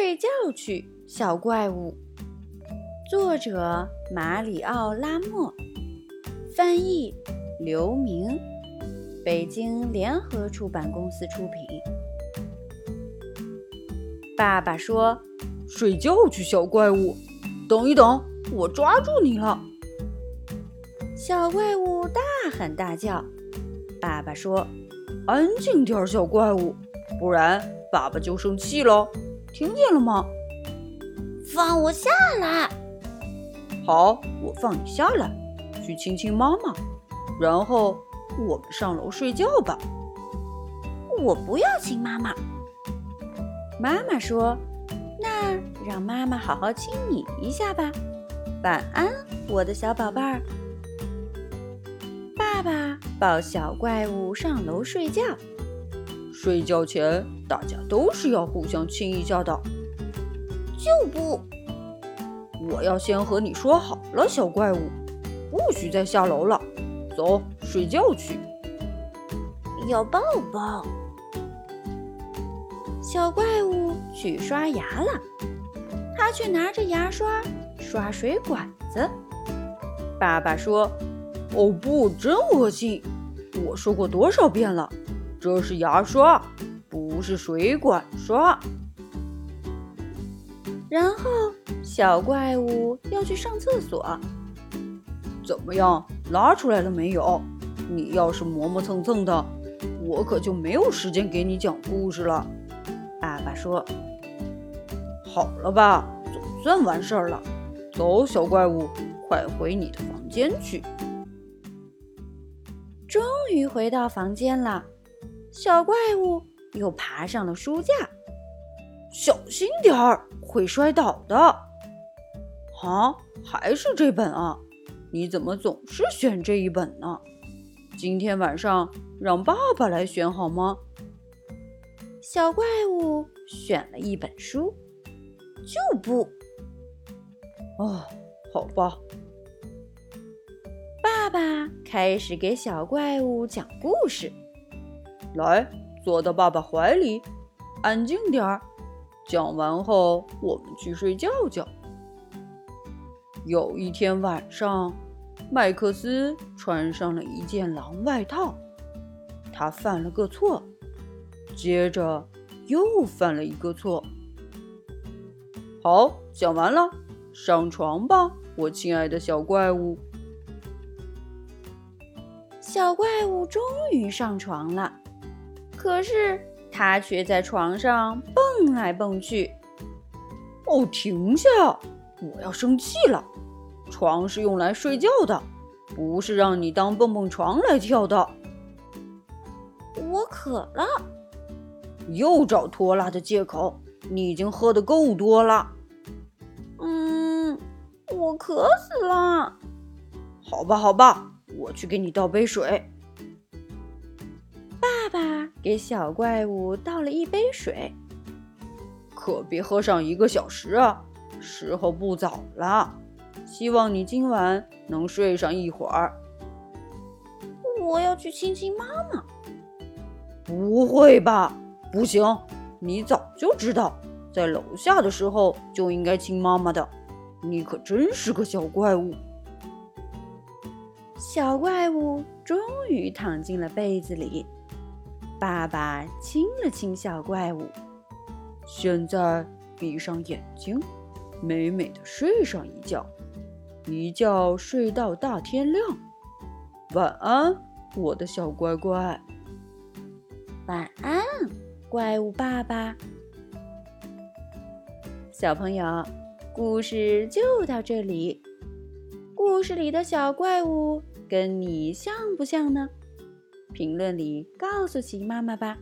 睡觉去，小怪物。作者：马里奥·拉莫，翻译：刘明，北京联合出版公司出品。爸爸说：“睡觉去，小怪物。等一等，我抓住你了。”小怪物大喊大叫。爸爸说：“安静点，小怪物，不然爸爸就生气了。听见了吗？放我下来！好，我放你下来，去亲亲妈妈，然后我们上楼睡觉吧。我不要亲妈妈。妈妈说：“那让妈妈好好亲你一下吧。晚安，我的小宝贝儿。”爸爸抱小怪物上楼睡觉。睡觉前，大家都是要互相亲一下的。就不，我要先和你说好了，小怪物，不许再下楼了。走，睡觉去。要抱抱。小怪物去刷牙了，他却拿着牙刷刷水管子。爸爸说。哦不，真恶心！我说过多少遍了，这是牙刷，不是水管刷。然后小怪物要去上厕所，怎么样？拉出来了没有？你要是磨磨蹭蹭的，我可就没有时间给你讲故事了。爸爸说：“好了吧，总算完事儿了。走，小怪物，快回你的房间去。”终于回到房间了，小怪物又爬上了书架。小心点儿，会摔倒的。啊，还是这本啊？你怎么总是选这一本呢？今天晚上让爸爸来选好吗？小怪物选了一本书，就不。哦，好吧。爸爸开始给小怪物讲故事。来，坐到爸爸怀里，安静点儿。讲完后，我们去睡觉觉。有一天晚上，麦克斯穿上了一件狼外套，他犯了个错，接着又犯了一个错。好，讲完了，上床吧，我亲爱的小怪物。小怪物终于上床了，可是他却在床上蹦来蹦去。哦，停下！我要生气了。床是用来睡觉的，不是让你当蹦蹦床来跳的。我渴了，又找拖拉的借口。你已经喝的够多了。嗯，我渴死了。好吧，好吧。我去给你倒杯水。爸爸给小怪物倒了一杯水，可别喝上一个小时啊！时候不早了，希望你今晚能睡上一会儿。我要去亲亲妈妈。不会吧？不行，你早就知道，在楼下的时候就应该亲妈妈的。你可真是个小怪物。小怪物终于躺进了被子里，爸爸亲了亲小怪物。现在闭上眼睛，美美的睡上一觉，一觉睡到大天亮。晚安，我的小乖乖。晚安，怪物爸爸。小朋友，故事就到这里。故事里的小怪物跟你像不像呢？评论里告诉琪妈妈吧。